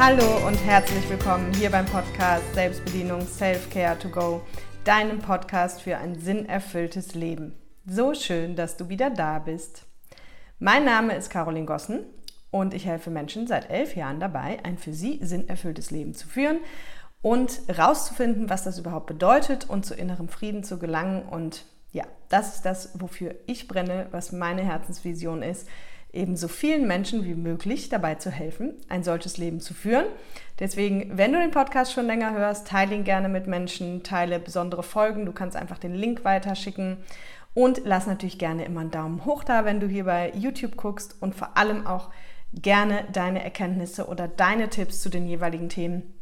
Hallo und herzlich willkommen hier beim Podcast Selbstbedienung Self-Care to Go, deinem Podcast für ein sinnerfülltes Leben. So schön, dass du wieder da bist. Mein Name ist Caroline Gossen und ich helfe Menschen seit elf Jahren dabei, ein für sie sinnerfülltes Leben zu führen und rauszufinden, was das überhaupt bedeutet und zu innerem Frieden zu gelangen. Und ja, das ist das, wofür ich brenne, was meine Herzensvision ist, eben so vielen Menschen wie möglich dabei zu helfen, ein solches Leben zu führen. Deswegen, wenn du den Podcast schon länger hörst, teile ihn gerne mit Menschen, teile besondere Folgen. Du kannst einfach den Link weiterschicken und lass natürlich gerne immer einen Daumen hoch da, wenn du hier bei YouTube guckst und vor allem auch gerne deine Erkenntnisse oder deine Tipps zu den jeweiligen Themen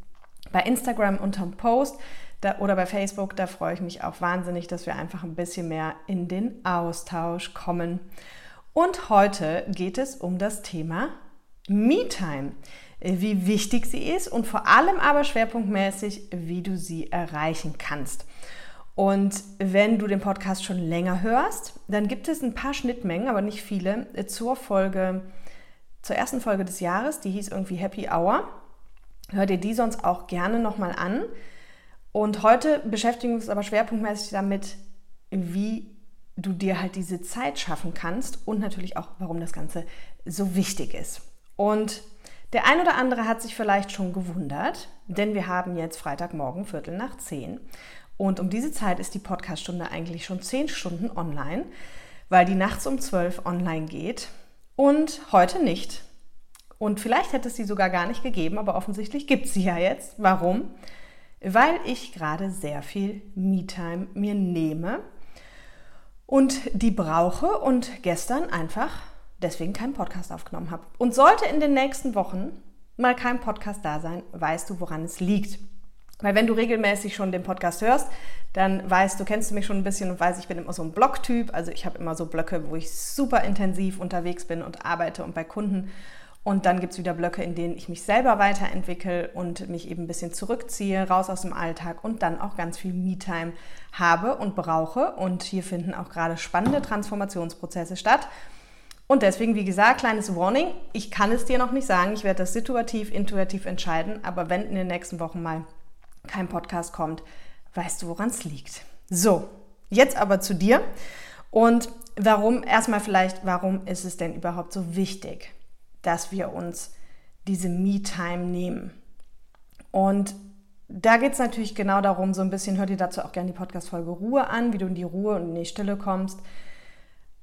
bei Instagram unterm Post da, oder bei Facebook. Da freue ich mich auch wahnsinnig, dass wir einfach ein bisschen mehr in den Austausch kommen. Und heute geht es um das Thema Me-Time, wie wichtig sie ist und vor allem aber schwerpunktmäßig, wie du sie erreichen kannst. Und wenn du den Podcast schon länger hörst, dann gibt es ein paar Schnittmengen, aber nicht viele, zur Folge zur ersten Folge des Jahres, die hieß irgendwie Happy Hour. Hör dir die sonst auch gerne nochmal an. Und heute beschäftigen wir uns aber schwerpunktmäßig damit, wie du dir halt diese Zeit schaffen kannst und natürlich auch, warum das Ganze so wichtig ist. Und der ein oder andere hat sich vielleicht schon gewundert, denn wir haben jetzt Freitagmorgen Viertel nach zehn. Und um diese Zeit ist die Podcaststunde eigentlich schon zehn Stunden online, weil die nachts um zwölf online geht und heute nicht. Und vielleicht hätte es sie sogar gar nicht gegeben, aber offensichtlich gibt es sie ja jetzt. Warum? Weil ich gerade sehr viel Me-Time mir nehme und die brauche und gestern einfach deswegen keinen Podcast aufgenommen habe. Und sollte in den nächsten Wochen mal kein Podcast da sein, weißt du, woran es liegt. Weil wenn du regelmäßig schon den Podcast hörst, dann weißt du, kennst du mich schon ein bisschen und weißt, ich bin immer so ein Blocktyp. Also ich habe immer so Blöcke, wo ich super intensiv unterwegs bin und arbeite und bei Kunden. Und dann gibt es wieder Blöcke, in denen ich mich selber weiterentwickle und mich eben ein bisschen zurückziehe, raus aus dem Alltag und dann auch ganz viel Me-Time habe und brauche. Und hier finden auch gerade spannende Transformationsprozesse statt. Und deswegen, wie gesagt, kleines Warning, ich kann es dir noch nicht sagen, ich werde das situativ, intuitiv entscheiden, aber wenn in den nächsten Wochen mal kein Podcast kommt, weißt du, woran es liegt. So, jetzt aber zu dir. Und warum, erstmal vielleicht, warum ist es denn überhaupt so wichtig, dass wir uns diese Me-Time nehmen? Und da geht es natürlich genau darum, so ein bisschen, hör dir dazu auch gerne die Podcast-Folge Ruhe an, wie du in die Ruhe und in die Stille kommst.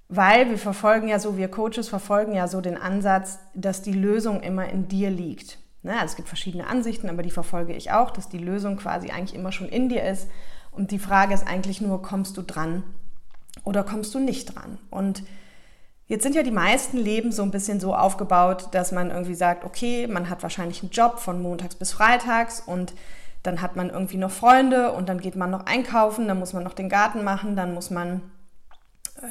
Weil wir verfolgen ja so, wir Coaches verfolgen ja so den Ansatz, dass die Lösung immer in dir liegt. Ne? Also es gibt verschiedene Ansichten, aber die verfolge ich auch, dass die Lösung quasi eigentlich immer schon in dir ist. Und die Frage ist eigentlich nur, kommst du dran oder kommst du nicht dran? Und jetzt sind ja die meisten Leben so ein bisschen so aufgebaut, dass man irgendwie sagt, okay, man hat wahrscheinlich einen Job von montags bis freitags und dann hat man irgendwie noch Freunde und dann geht man noch einkaufen, dann muss man noch den Garten machen, dann muss man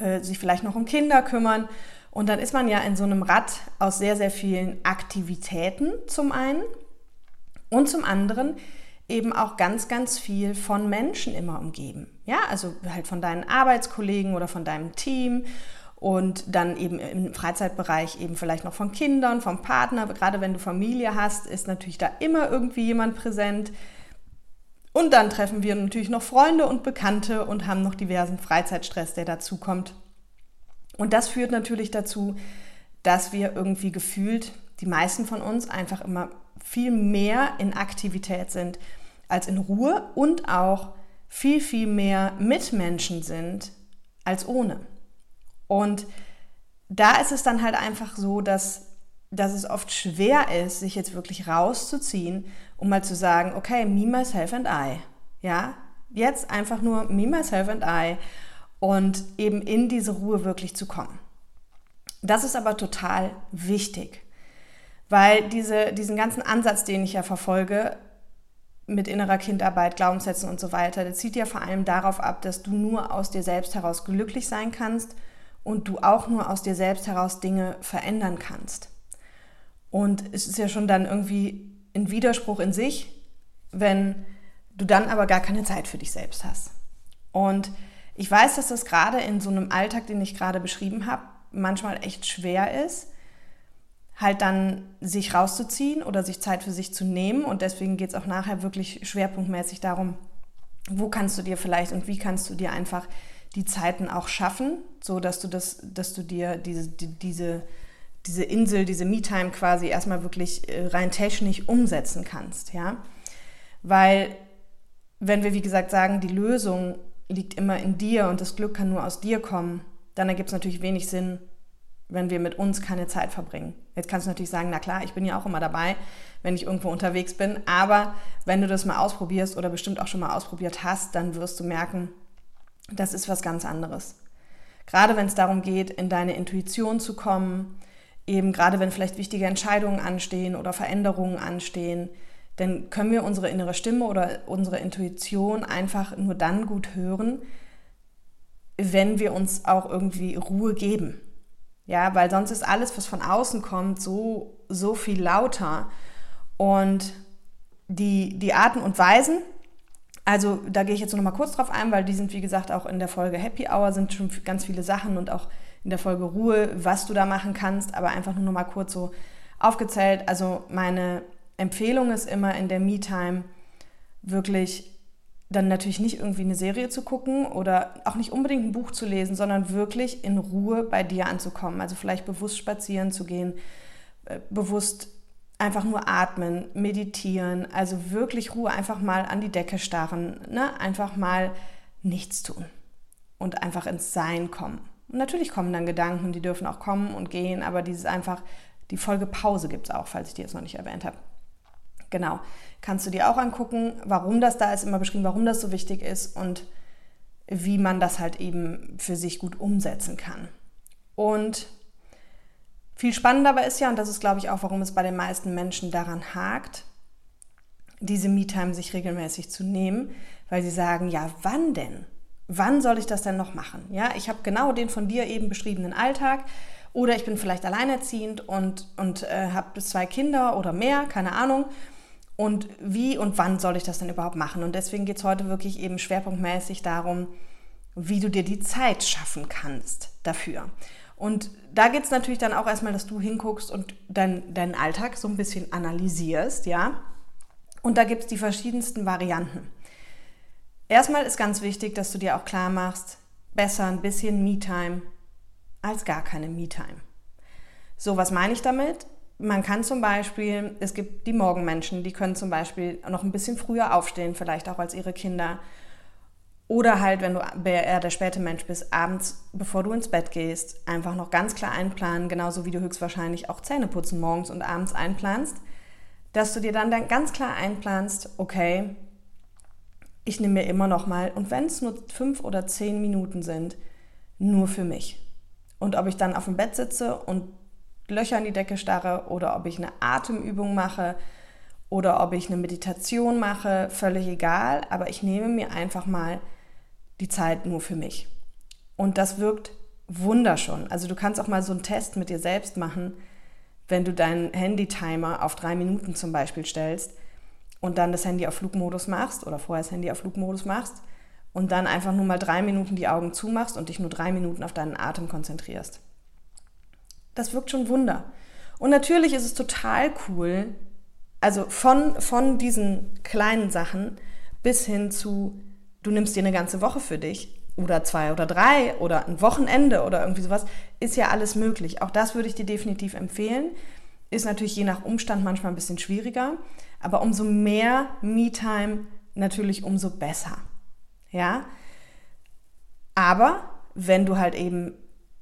äh, sich vielleicht noch um Kinder kümmern und dann ist man ja in so einem Rad aus sehr, sehr vielen Aktivitäten zum einen und zum anderen eben auch ganz, ganz viel von Menschen immer umgeben. Ja, also halt von deinen Arbeitskollegen oder von deinem Team und dann eben im Freizeitbereich eben vielleicht noch von Kindern, vom Partner. Gerade wenn du Familie hast, ist natürlich da immer irgendwie jemand präsent. Und dann treffen wir natürlich noch Freunde und Bekannte und haben noch diversen Freizeitstress, der dazu kommt. Und das führt natürlich dazu, dass wir irgendwie gefühlt, die meisten von uns einfach immer viel mehr in Aktivität sind als in Ruhe und auch viel, viel mehr Mitmenschen sind als ohne. Und da ist es dann halt einfach so, dass, dass es oft schwer ist, sich jetzt wirklich rauszuziehen, um mal zu sagen, okay, me, myself and I. Ja, jetzt einfach nur me, myself and I und eben in diese Ruhe wirklich zu kommen. Das ist aber total wichtig, weil diese, diesen ganzen Ansatz, den ich ja verfolge, mit innerer Kindarbeit, Glaubenssätzen und so weiter, der zieht ja vor allem darauf ab, dass du nur aus dir selbst heraus glücklich sein kannst und du auch nur aus dir selbst heraus Dinge verändern kannst. Und es ist ja schon dann irgendwie ein Widerspruch in sich, wenn du dann aber gar keine Zeit für dich selbst hast. Und ich weiß, dass das gerade in so einem Alltag, den ich gerade beschrieben habe, manchmal echt schwer ist. halt dann sich rauszuziehen oder sich Zeit für sich zu nehmen. Und deswegen geht es auch nachher wirklich schwerpunktmäßig darum, wo kannst du dir vielleicht und wie kannst du dir einfach die Zeiten auch schaffen, so dass du das, dass du dir diese, die, diese, diese Insel, diese Me-Time quasi erstmal wirklich äh, rein technisch umsetzen kannst, ja. Weil, wenn wir wie gesagt sagen, die Lösung liegt immer in dir und das Glück kann nur aus dir kommen, dann ergibt es natürlich wenig Sinn, wenn wir mit uns keine Zeit verbringen. Jetzt kannst du natürlich sagen, na klar, ich bin ja auch immer dabei, wenn ich irgendwo unterwegs bin, aber wenn du das mal ausprobierst oder bestimmt auch schon mal ausprobiert hast, dann wirst du merken, das ist was ganz anderes. Gerade wenn es darum geht, in deine Intuition zu kommen, eben gerade wenn vielleicht wichtige Entscheidungen anstehen oder Veränderungen anstehen, dann können wir unsere innere Stimme oder unsere Intuition einfach nur dann gut hören, wenn wir uns auch irgendwie Ruhe geben. Ja, weil sonst ist alles, was von außen kommt, so, so viel lauter. Und die, die Arten und Weisen, also da gehe ich jetzt noch mal kurz drauf ein, weil die sind, wie gesagt, auch in der Folge Happy Hour sind schon ganz viele Sachen und auch in der Folge Ruhe, was du da machen kannst, aber einfach nur noch mal kurz so aufgezählt. Also meine Empfehlung ist immer in der Me-Time wirklich dann natürlich nicht irgendwie eine Serie zu gucken oder auch nicht unbedingt ein Buch zu lesen, sondern wirklich in Ruhe bei dir anzukommen. Also vielleicht bewusst spazieren zu gehen, äh, bewusst einfach nur atmen, meditieren, also wirklich Ruhe, einfach mal an die Decke starren, ne? einfach mal nichts tun und einfach ins Sein kommen. Und natürlich kommen dann Gedanken, die dürfen auch kommen und gehen, aber dieses einfach, die Folge Pause gibt es auch, falls ich die jetzt noch nicht erwähnt habe. Genau, kannst du dir auch angucken, warum das da ist, immer beschrieben, warum das so wichtig ist und wie man das halt eben für sich gut umsetzen kann. Und viel spannender aber ist ja, und das ist glaube ich auch, warum es bei den meisten Menschen daran hakt, diese Me-Time sich regelmäßig zu nehmen, weil sie sagen, ja, wann denn? Wann soll ich das denn noch machen? Ja, ich habe genau den von dir eben beschriebenen Alltag oder ich bin vielleicht alleinerziehend und, und äh, habe zwei Kinder oder mehr, keine Ahnung. Und wie und wann soll ich das denn überhaupt machen? Und deswegen geht es heute wirklich eben schwerpunktmäßig darum, wie du dir die Zeit schaffen kannst dafür. Und da geht es natürlich dann auch erstmal, dass du hinguckst und dein, deinen Alltag so ein bisschen analysierst, ja. Und da gibt es die verschiedensten Varianten. Erstmal ist ganz wichtig, dass du dir auch klar machst, besser ein bisschen Me-Time als gar keine Me-Time. So, was meine ich damit? Man kann zum Beispiel, es gibt die Morgenmenschen, die können zum Beispiel noch ein bisschen früher aufstehen, vielleicht auch als ihre Kinder oder halt, wenn du eher der späte Mensch bist, abends, bevor du ins Bett gehst, einfach noch ganz klar einplanen, genauso wie du höchstwahrscheinlich auch Zähne putzen morgens und abends einplanst, dass du dir dann, dann ganz klar einplanst, okay, ich nehme mir immer noch mal, und wenn es nur fünf oder zehn Minuten sind, nur für mich. Und ob ich dann auf dem Bett sitze und Löcher in die Decke starre oder ob ich eine Atemübung mache oder ob ich eine Meditation mache, völlig egal, aber ich nehme mir einfach mal die Zeit nur für mich. Und das wirkt wunderschön. Also du kannst auch mal so einen Test mit dir selbst machen, wenn du deinen Handy-Timer auf drei Minuten zum Beispiel stellst und dann das Handy auf Flugmodus machst oder vorher das Handy auf Flugmodus machst und dann einfach nur mal drei Minuten die Augen zumachst und dich nur drei Minuten auf deinen Atem konzentrierst. Das wirkt schon Wunder. Und natürlich ist es total cool, also von, von diesen kleinen Sachen bis hin zu du nimmst dir eine ganze Woche für dich oder zwei oder drei oder ein Wochenende oder irgendwie sowas, ist ja alles möglich. Auch das würde ich dir definitiv empfehlen. Ist natürlich je nach Umstand manchmal ein bisschen schwieriger, aber umso mehr Me-Time natürlich umso besser. Ja? Aber wenn du halt eben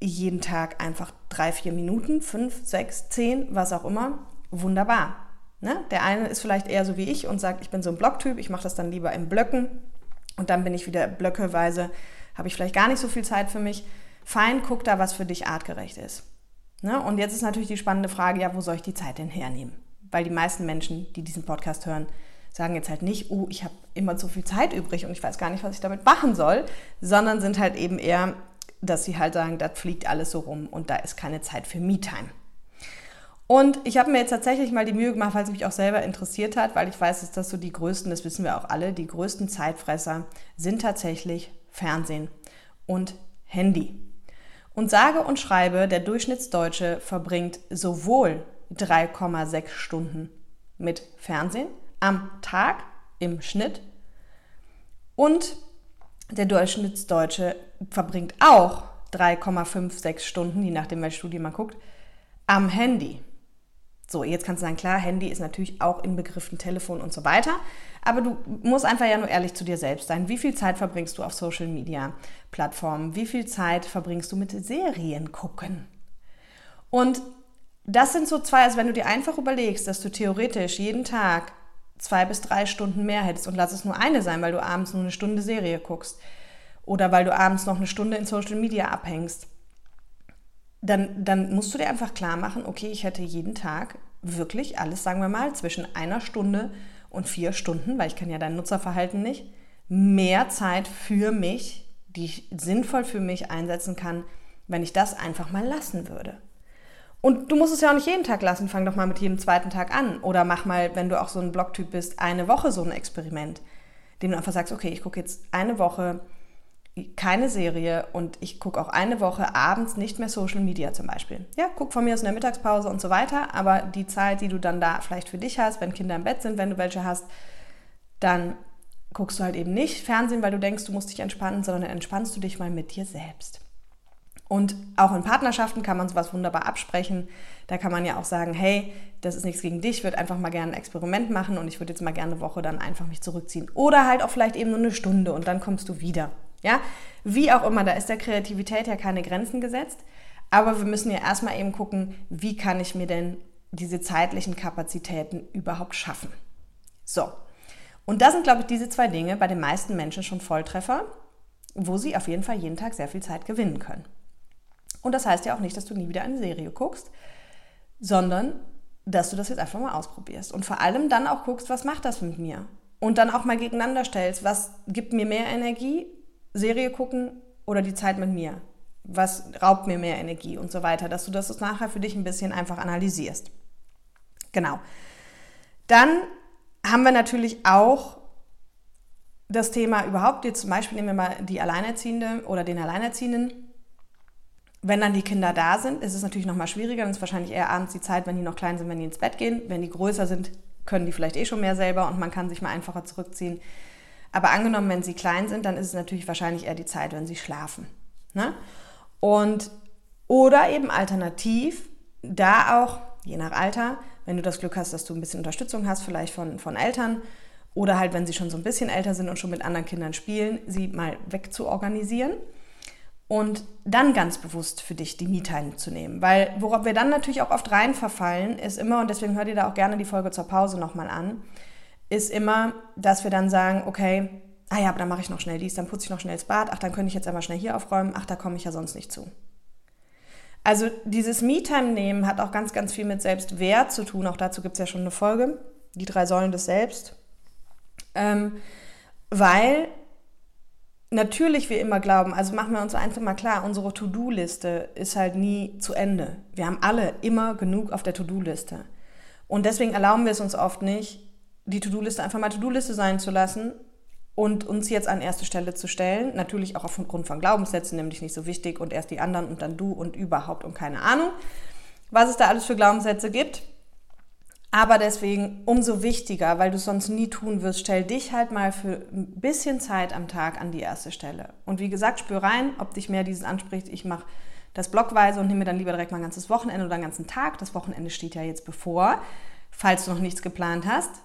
jeden Tag einfach drei, vier Minuten, fünf, sechs, zehn, was auch immer, wunderbar. Ne? Der eine ist vielleicht eher so wie ich und sagt, ich bin so ein Blocktyp, ich mache das dann lieber in Blöcken und dann bin ich wieder blöckeweise, habe ich vielleicht gar nicht so viel Zeit für mich. Fein, guck da, was für dich artgerecht ist. Ne? Und jetzt ist natürlich die spannende Frage, ja, wo soll ich die Zeit denn hernehmen? Weil die meisten Menschen, die diesen Podcast hören, sagen jetzt halt nicht, oh, ich habe immer so viel Zeit übrig und ich weiß gar nicht, was ich damit machen soll, sondern sind halt eben eher, dass sie halt sagen, das fliegt alles so rum und da ist keine Zeit für Me-Time. Und ich habe mir jetzt tatsächlich mal die Mühe gemacht, weil es mich auch selber interessiert hat, weil ich weiß, dass das so die größten, das wissen wir auch alle, die größten Zeitfresser sind tatsächlich Fernsehen und Handy. Und sage und schreibe, der Durchschnittsdeutsche verbringt sowohl 3,6 Stunden mit Fernsehen am Tag im Schnitt. Und der Durchschnittsdeutsche verbringt auch 3,56 Stunden, je nachdem, welche Studie man guckt, am Handy. So, jetzt kannst du sagen, klar, Handy ist natürlich auch in Begriffen Telefon und so weiter. Aber du musst einfach ja nur ehrlich zu dir selbst sein. Wie viel Zeit verbringst du auf Social Media Plattformen? Wie viel Zeit verbringst du mit Serien gucken? Und das sind so zwei, also wenn du dir einfach überlegst, dass du theoretisch jeden Tag zwei bis drei Stunden mehr hättest und lass es nur eine sein, weil du abends nur eine Stunde Serie guckst oder weil du abends noch eine Stunde in Social Media abhängst, dann, dann musst du dir einfach klar machen, okay, ich hätte jeden Tag wirklich alles, sagen wir mal, zwischen einer Stunde und vier Stunden, weil ich kann ja dein Nutzerverhalten nicht, mehr Zeit für mich, die ich sinnvoll für mich einsetzen kann, wenn ich das einfach mal lassen würde. Und du musst es ja auch nicht jeden Tag lassen, fang doch mal mit jedem zweiten Tag an. Oder mach mal, wenn du auch so ein Blogtyp bist, eine Woche so ein Experiment, dem du einfach sagst, okay, ich gucke jetzt eine Woche keine Serie und ich gucke auch eine Woche abends nicht mehr Social Media zum Beispiel. Ja, guck von mir aus in der Mittagspause und so weiter, aber die Zeit, die du dann da vielleicht für dich hast, wenn Kinder im Bett sind, wenn du welche hast, dann guckst du halt eben nicht Fernsehen, weil du denkst, du musst dich entspannen, sondern entspannst du dich mal mit dir selbst. Und auch in Partnerschaften kann man sowas wunderbar absprechen. Da kann man ja auch sagen, hey, das ist nichts gegen dich, ich würde einfach mal gerne ein Experiment machen und ich würde jetzt mal gerne eine Woche dann einfach mich zurückziehen. Oder halt auch vielleicht eben nur eine Stunde und dann kommst du wieder. Ja, wie auch immer, da ist der Kreativität ja keine Grenzen gesetzt. Aber wir müssen ja erstmal eben gucken, wie kann ich mir denn diese zeitlichen Kapazitäten überhaupt schaffen. So. Und da sind, glaube ich, diese zwei Dinge bei den meisten Menschen schon Volltreffer, wo sie auf jeden Fall jeden Tag sehr viel Zeit gewinnen können. Und das heißt ja auch nicht, dass du nie wieder eine Serie guckst, sondern dass du das jetzt einfach mal ausprobierst. Und vor allem dann auch guckst, was macht das mit mir? Und dann auch mal gegeneinander stellst, was gibt mir mehr Energie Serie gucken oder die Zeit mit mir? Was raubt mir mehr Energie und so weiter, dass du das nachher für dich ein bisschen einfach analysierst. Genau. Dann haben wir natürlich auch das Thema überhaupt, jetzt zum Beispiel nehmen wir mal die Alleinerziehende oder den Alleinerziehenden. Wenn dann die Kinder da sind, ist es natürlich nochmal schwieriger, dann ist wahrscheinlich eher abends die Zeit, wenn die noch klein sind, wenn die ins Bett gehen. Wenn die größer sind, können die vielleicht eh schon mehr selber und man kann sich mal einfacher zurückziehen. Aber angenommen, wenn sie klein sind, dann ist es natürlich wahrscheinlich eher die Zeit, wenn sie schlafen. Ne? Und oder eben alternativ, da auch, je nach Alter, wenn du das Glück hast, dass du ein bisschen Unterstützung hast, vielleicht von, von Eltern, oder halt, wenn sie schon so ein bisschen älter sind und schon mit anderen Kindern spielen, sie mal wegzuorganisieren und dann ganz bewusst für dich die Me-Time zu nehmen. Weil worauf wir dann natürlich auch oft rein verfallen, ist immer, und deswegen hört ihr da auch gerne die Folge zur Pause nochmal an, ist immer, dass wir dann sagen, okay, ah ja, aber dann mache ich noch schnell dies, dann putze ich noch schnell das Bad, ach, dann könnte ich jetzt einmal schnell hier aufräumen, ach, da komme ich ja sonst nicht zu. Also dieses Me-Time nehmen hat auch ganz, ganz viel mit Selbstwert zu tun. Auch dazu gibt es ja schon eine Folge, die drei Säulen des Selbst. Ähm, weil natürlich wir immer glauben, also machen wir uns einfach mal klar, unsere To-Do-Liste ist halt nie zu Ende. Wir haben alle immer genug auf der To-Do-Liste. Und deswegen erlauben wir es uns oft nicht, die To-Do-Liste einfach mal To-Do-Liste sein zu lassen und uns jetzt an erste Stelle zu stellen. Natürlich auch aufgrund von Glaubenssätzen, nämlich nicht so wichtig und erst die anderen und dann du und überhaupt und keine Ahnung, was es da alles für Glaubenssätze gibt. Aber deswegen umso wichtiger, weil du es sonst nie tun wirst, stell dich halt mal für ein bisschen Zeit am Tag an die erste Stelle. Und wie gesagt, spür rein, ob dich mehr dieses anspricht. Ich mache das blockweise und nehme dann lieber direkt mal ein ganzes Wochenende oder einen ganzen Tag. Das Wochenende steht ja jetzt bevor. Falls du noch nichts geplant hast,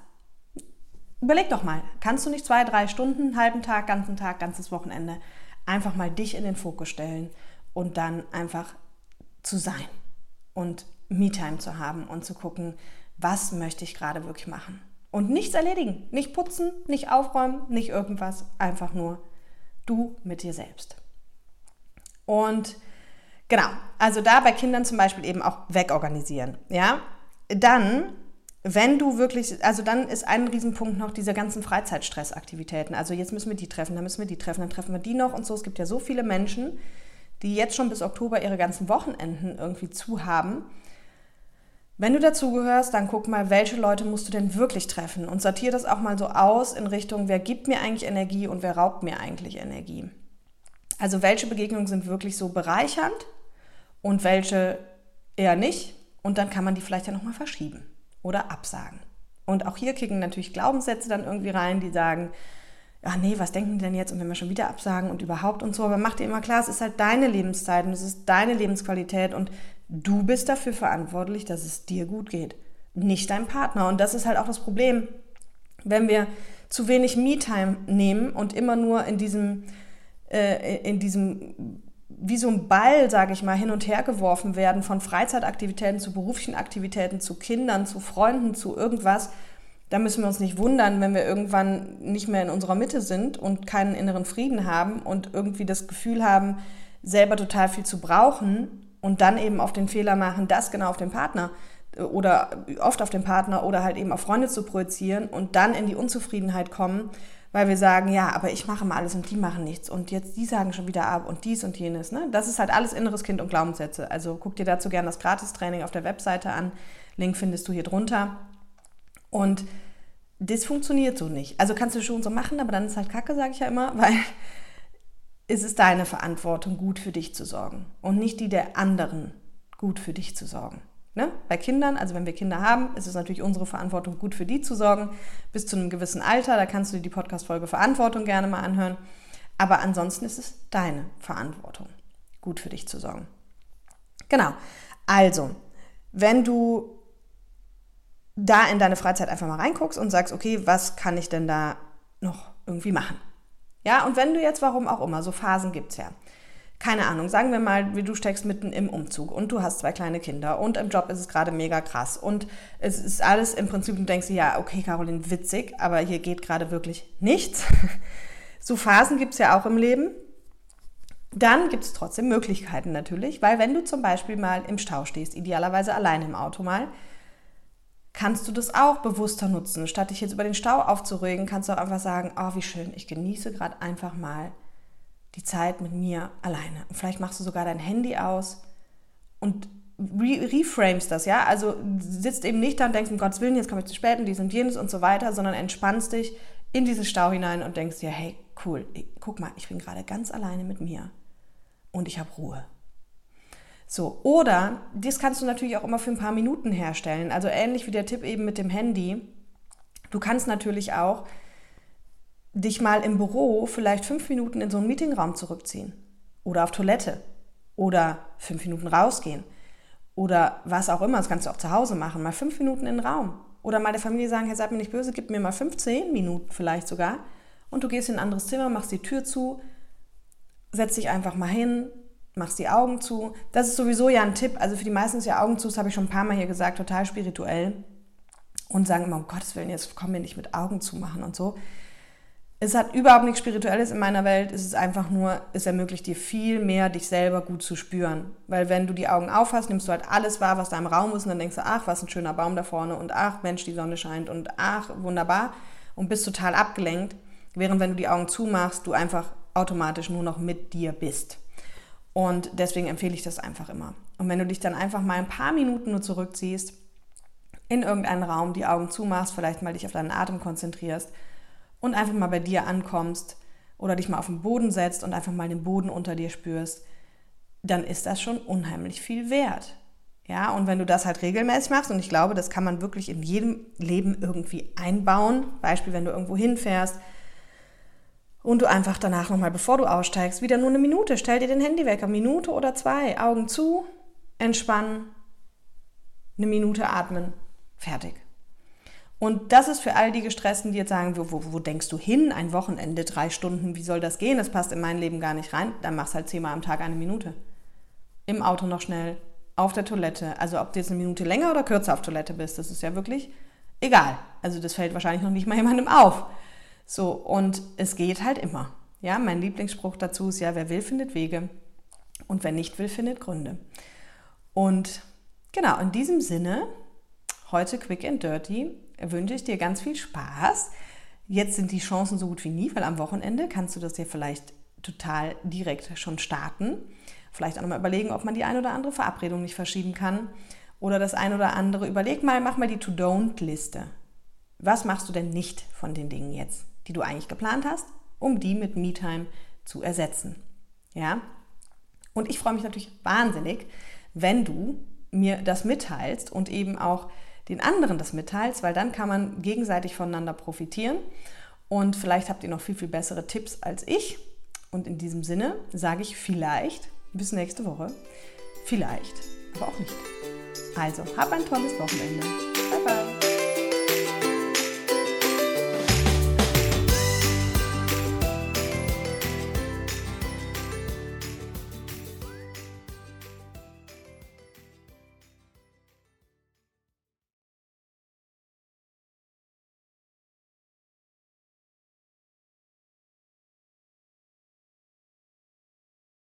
Überleg doch mal, kannst du nicht zwei, drei Stunden, halben Tag, ganzen Tag, ganzes Wochenende einfach mal dich in den Fokus stellen und dann einfach zu sein und Me-Time zu haben und zu gucken, was möchte ich gerade wirklich machen. Und nichts erledigen, nicht putzen, nicht aufräumen, nicht irgendwas, einfach nur du mit dir selbst. Und genau, also da bei Kindern zum Beispiel eben auch wegorganisieren. Ja, dann wenn du wirklich, also dann ist ein Riesenpunkt noch diese ganzen Freizeitstressaktivitäten. Also jetzt müssen wir die treffen, dann müssen wir die treffen, dann treffen wir die noch und so. Es gibt ja so viele Menschen, die jetzt schon bis Oktober ihre ganzen Wochenenden irgendwie zu haben. Wenn du dazugehörst, dann guck mal, welche Leute musst du denn wirklich treffen und sortiere das auch mal so aus in Richtung, wer gibt mir eigentlich Energie und wer raubt mir eigentlich Energie. Also welche Begegnungen sind wirklich so bereichernd und welche eher nicht Und dann kann man die vielleicht ja nochmal verschieben oder absagen. Und auch hier kicken natürlich Glaubenssätze dann irgendwie rein, die sagen, ach nee, was denken die denn jetzt und wenn wir schon wieder absagen und überhaupt und so. Aber mach dir immer klar, es ist halt deine Lebenszeit und es ist deine Lebensqualität und du bist dafür verantwortlich, dass es dir gut geht, nicht dein Partner. Und das ist halt auch das Problem, wenn wir zu wenig Me-Time nehmen und immer nur in diesem, äh, in diesem wie so ein Ball, sage ich mal, hin und her geworfen werden von Freizeitaktivitäten zu beruflichen Aktivitäten, zu Kindern, zu Freunden, zu irgendwas, da müssen wir uns nicht wundern, wenn wir irgendwann nicht mehr in unserer Mitte sind und keinen inneren Frieden haben und irgendwie das Gefühl haben, selber total viel zu brauchen und dann eben auf den Fehler machen, das genau auf den Partner oder oft auf den Partner oder halt eben auf Freunde zu projizieren und dann in die Unzufriedenheit kommen weil wir sagen, ja, aber ich mache mal alles und die machen nichts und jetzt die sagen schon wieder ab und dies und jenes. Ne? Das ist halt alles inneres Kind und Glaubenssätze. Also guck dir dazu gerne das Gratis-Training auf der Webseite an. Link findest du hier drunter. Und das funktioniert so nicht. Also kannst du schon so machen, aber dann ist halt Kacke, sage ich ja immer, weil es ist deine Verantwortung, gut für dich zu sorgen und nicht die der anderen, gut für dich zu sorgen. Ne? Bei Kindern, also wenn wir Kinder haben, ist es natürlich unsere Verantwortung, gut für die zu sorgen, bis zu einem gewissen Alter. Da kannst du dir die Podcast-Folge Verantwortung gerne mal anhören. Aber ansonsten ist es deine Verantwortung, gut für dich zu sorgen. Genau. Also, wenn du da in deine Freizeit einfach mal reinguckst und sagst, okay, was kann ich denn da noch irgendwie machen? Ja, und wenn du jetzt, warum auch immer, so Phasen gibt es ja keine Ahnung, sagen wir mal, wie du steckst mitten im Umzug und du hast zwei kleine Kinder und im Job ist es gerade mega krass und es ist alles im Prinzip, du denkst, ja, okay, Caroline, witzig, aber hier geht gerade wirklich nichts. So Phasen gibt es ja auch im Leben. Dann gibt es trotzdem Möglichkeiten natürlich, weil wenn du zum Beispiel mal im Stau stehst, idealerweise alleine im Auto mal, kannst du das auch bewusster nutzen. Statt dich jetzt über den Stau aufzuregen, kannst du auch einfach sagen, oh, wie schön, ich genieße gerade einfach mal die Zeit mit mir alleine. Und vielleicht machst du sogar dein Handy aus und re reframes das, ja? Also sitzt eben nicht da und denkst, um Gottes Willen, jetzt komme ich zu spät und dies und jenes und so weiter, sondern entspannst dich in diesen Stau hinein und denkst dir, hey, cool, guck mal, ich bin gerade ganz alleine mit mir und ich habe Ruhe. So, oder das kannst du natürlich auch immer für ein paar Minuten herstellen. Also ähnlich wie der Tipp eben mit dem Handy. Du kannst natürlich auch dich mal im Büro vielleicht fünf Minuten in so einen Meetingraum zurückziehen. Oder auf Toilette. Oder fünf Minuten rausgehen. Oder was auch immer, das kannst du auch zu Hause machen, mal fünf Minuten in den Raum. Oder mal der Familie sagen, Herr, seid mir nicht böse, gib mir mal 15 Minuten vielleicht sogar. Und du gehst in ein anderes Zimmer, machst die Tür zu, setz dich einfach mal hin, machst die Augen zu. Das ist sowieso ja ein Tipp, also für die meisten ist ja Augen zu, das habe ich schon ein paar Mal hier gesagt, total spirituell. Und sagen immer, um Gottes Willen, jetzt kommen wir nicht mit Augen zu machen und so es hat überhaupt nichts Spirituelles in meiner Welt. Es ist einfach nur, es ermöglicht dir viel mehr, dich selber gut zu spüren. Weil wenn du die Augen aufhast, nimmst du halt alles wahr, was da im Raum ist und dann denkst du, ach, was ein schöner Baum da vorne und ach, Mensch, die Sonne scheint und ach, wunderbar und bist total abgelenkt. Während wenn du die Augen zumachst, du einfach automatisch nur noch mit dir bist. Und deswegen empfehle ich das einfach immer. Und wenn du dich dann einfach mal ein paar Minuten nur zurückziehst, in irgendeinen Raum, die Augen zumachst, vielleicht mal dich auf deinen Atem konzentrierst, und einfach mal bei dir ankommst oder dich mal auf den Boden setzt und einfach mal den Boden unter dir spürst, dann ist das schon unheimlich viel wert. Ja, und wenn du das halt regelmäßig machst, und ich glaube, das kann man wirklich in jedem Leben irgendwie einbauen, Beispiel, wenn du irgendwo hinfährst und du einfach danach nochmal, bevor du aussteigst, wieder nur eine Minute, stell dir den Handywecker, Minute oder zwei, Augen zu, entspannen, eine Minute atmen, fertig. Und das ist für all die Gestressten, die jetzt sagen, wo, wo, wo, denkst du hin? Ein Wochenende, drei Stunden, wie soll das gehen? Das passt in mein Leben gar nicht rein. Dann machst halt zehnmal am Tag eine Minute. Im Auto noch schnell, auf der Toilette. Also ob du jetzt eine Minute länger oder kürzer auf Toilette bist, das ist ja wirklich egal. Also das fällt wahrscheinlich noch nicht mal jemandem auf. So, und es geht halt immer. Ja, mein Lieblingsspruch dazu ist ja, wer will, findet Wege. Und wer nicht will, findet Gründe. Und genau, in diesem Sinne, heute quick and dirty, wünsche ich dir ganz viel Spaß. Jetzt sind die Chancen so gut wie nie, weil am Wochenende kannst du das ja vielleicht total direkt schon starten. Vielleicht auch nochmal überlegen, ob man die ein oder andere Verabredung nicht verschieben kann. Oder das ein oder andere. Überleg mal, mach mal die To-Don't-Liste. Was machst du denn nicht von den Dingen jetzt, die du eigentlich geplant hast, um die mit MeTime zu ersetzen? Ja? Und ich freue mich natürlich wahnsinnig, wenn du mir das mitteilst und eben auch den anderen das mitteilst, weil dann kann man gegenseitig voneinander profitieren und vielleicht habt ihr noch viel, viel bessere Tipps als ich. Und in diesem Sinne sage ich vielleicht bis nächste Woche. Vielleicht, aber auch nicht. Also, hab ein tolles Wochenende.